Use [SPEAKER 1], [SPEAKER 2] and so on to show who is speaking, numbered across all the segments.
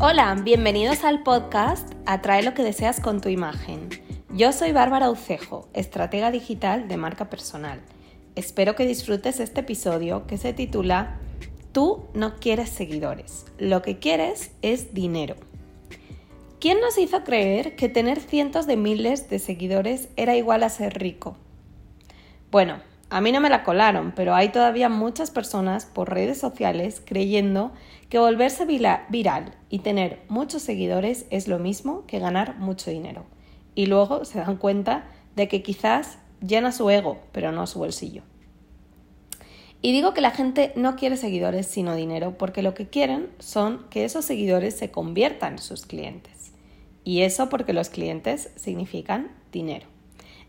[SPEAKER 1] Hola, bienvenidos al podcast Atrae lo que deseas con tu imagen. Yo soy Bárbara Ucejo, estratega digital de marca personal. Espero que disfrutes este episodio que se titula Tú no quieres seguidores, lo que quieres es dinero. ¿Quién nos hizo creer que tener cientos de miles de seguidores era igual a ser rico? Bueno, a mí no me la colaron, pero hay todavía muchas personas por redes sociales creyendo que volverse viral y tener muchos seguidores es lo mismo que ganar mucho dinero. Y luego se dan cuenta de que quizás llena su ego, pero no su bolsillo. Y digo que la gente no quiere seguidores sino dinero porque lo que quieren son que esos seguidores se conviertan en sus clientes. Y eso porque los clientes significan dinero.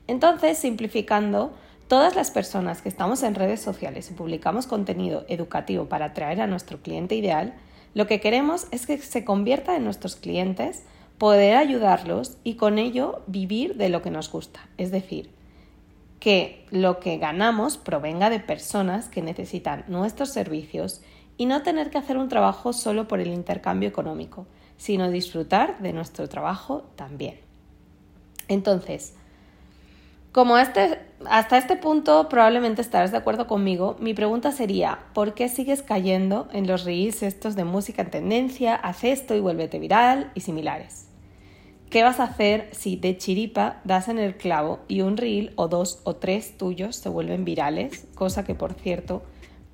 [SPEAKER 1] Entonces, simplificando, Todas las personas que estamos en redes sociales y publicamos contenido educativo para atraer a nuestro cliente ideal, lo que queremos es que se convierta en nuestros clientes, poder ayudarlos y con ello vivir de lo que nos gusta. Es decir, que lo que ganamos provenga de personas que necesitan nuestros servicios y no tener que hacer un trabajo solo por el intercambio económico, sino disfrutar de nuestro trabajo también. Entonces, como este, hasta este punto probablemente estarás de acuerdo conmigo, mi pregunta sería, ¿por qué sigues cayendo en los reels estos de música en tendencia, haz esto y vuélvete viral y similares? ¿Qué vas a hacer si de chiripa das en el clavo y un reel o dos o tres tuyos se vuelven virales? Cosa que, por cierto,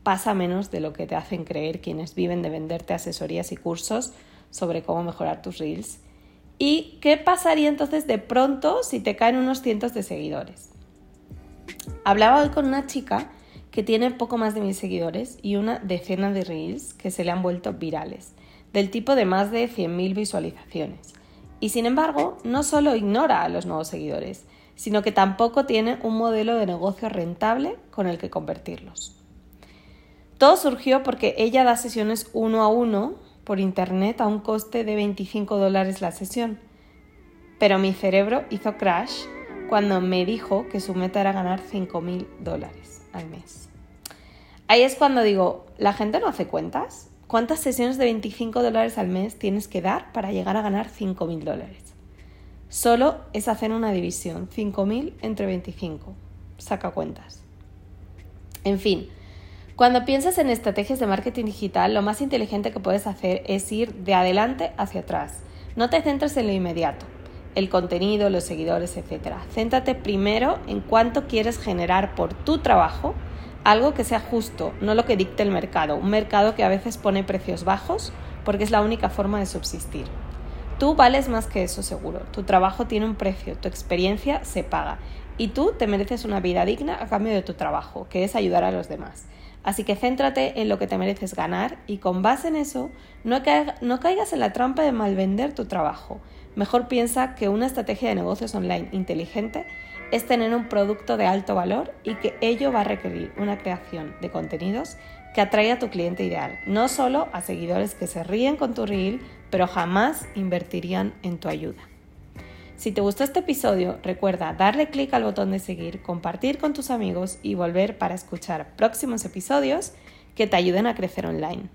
[SPEAKER 1] pasa menos de lo que te hacen creer quienes viven de venderte asesorías y cursos sobre cómo mejorar tus reels. ¿Y qué pasaría entonces de pronto si te caen unos cientos de seguidores? Hablaba hoy con una chica que tiene poco más de mil seguidores y una decena de reels que se le han vuelto virales, del tipo de más de 100.000 visualizaciones. Y sin embargo, no solo ignora a los nuevos seguidores, sino que tampoco tiene un modelo de negocio rentable con el que convertirlos. Todo surgió porque ella da sesiones uno a uno por internet a un coste de 25 dólares la sesión. Pero mi cerebro hizo crash cuando me dijo que su meta era ganar 5 mil dólares al mes. Ahí es cuando digo, ¿la gente no hace cuentas? ¿Cuántas sesiones de 25 dólares al mes tienes que dar para llegar a ganar 5 mil dólares? Solo es hacer una división, 5 mil entre 25. Saca cuentas. En fin, cuando piensas en estrategias de marketing digital, lo más inteligente que puedes hacer es ir de adelante hacia atrás. No te centres en lo inmediato, el contenido, los seguidores, etc. Céntrate primero en cuánto quieres generar por tu trabajo, algo que sea justo, no lo que dicte el mercado, un mercado que a veces pone precios bajos porque es la única forma de subsistir. Tú vales más que eso seguro, tu trabajo tiene un precio, tu experiencia se paga y tú te mereces una vida digna a cambio de tu trabajo, que es ayudar a los demás. Así que céntrate en lo que te mereces ganar y con base en eso no, caigas en la trampa de malvender tu trabajo. Mejor piensa que una estrategia de negocios online inteligente es tener un producto de alto valor y que ello va a requerir una creación de contenidos que atraiga a tu cliente ideal, no solo a seguidores que se ríen con tu reel, pero jamás invertirían en tu ayuda. Si te gustó este episodio, recuerda darle clic al botón de seguir, compartir con tus amigos y volver para escuchar próximos episodios que te ayuden a crecer online.